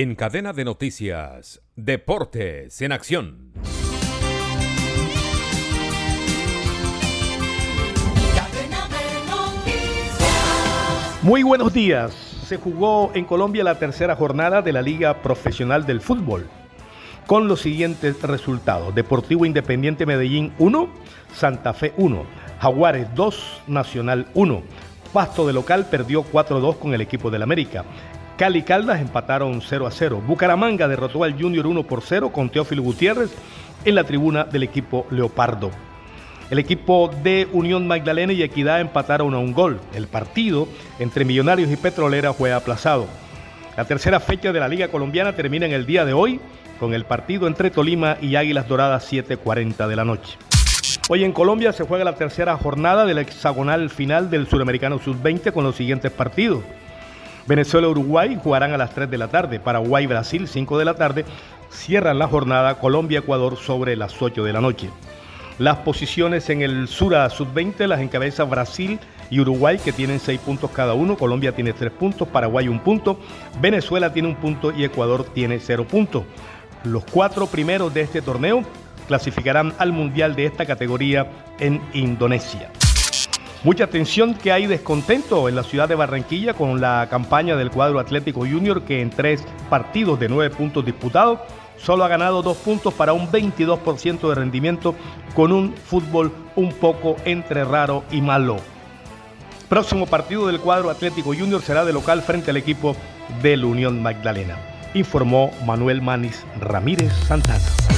En cadena de noticias, Deportes en Acción. Muy buenos días. Se jugó en Colombia la tercera jornada de la Liga Profesional del Fútbol con los siguientes resultados. Deportivo Independiente Medellín 1, Santa Fe 1, Jaguares 2, Nacional 1. Pasto de local perdió 4-2 con el equipo del América. Cali Caldas empataron 0 a 0. Bucaramanga derrotó al Junior 1 por 0 con Teófilo Gutiérrez en la tribuna del equipo Leopardo. El equipo de Unión Magdalena y Equidad empataron a un gol. El partido entre Millonarios y Petrolera fue aplazado. La tercera fecha de la Liga Colombiana termina en el día de hoy con el partido entre Tolima y Águilas Doradas 7.40 de la noche. Hoy en Colombia se juega la tercera jornada del hexagonal final del Suramericano Sub-20 con los siguientes partidos. Venezuela-Uruguay jugarán a las 3 de la tarde, Paraguay-Brasil 5 de la tarde, cierran la jornada Colombia-Ecuador sobre las 8 de la noche. Las posiciones en el Sura Sub-20 las encabeza Brasil y Uruguay que tienen 6 puntos cada uno, Colombia tiene 3 puntos, Paraguay un punto, Venezuela tiene un punto y Ecuador tiene 0 puntos. Los cuatro primeros de este torneo clasificarán al Mundial de esta categoría en Indonesia. Mucha atención que hay descontento en la ciudad de Barranquilla con la campaña del cuadro Atlético Junior que en tres partidos de nueve puntos disputados solo ha ganado dos puntos para un 22% de rendimiento con un fútbol un poco entre raro y malo. Próximo partido del cuadro Atlético Junior será de local frente al equipo de la Unión Magdalena informó Manuel Manis Ramírez Santana.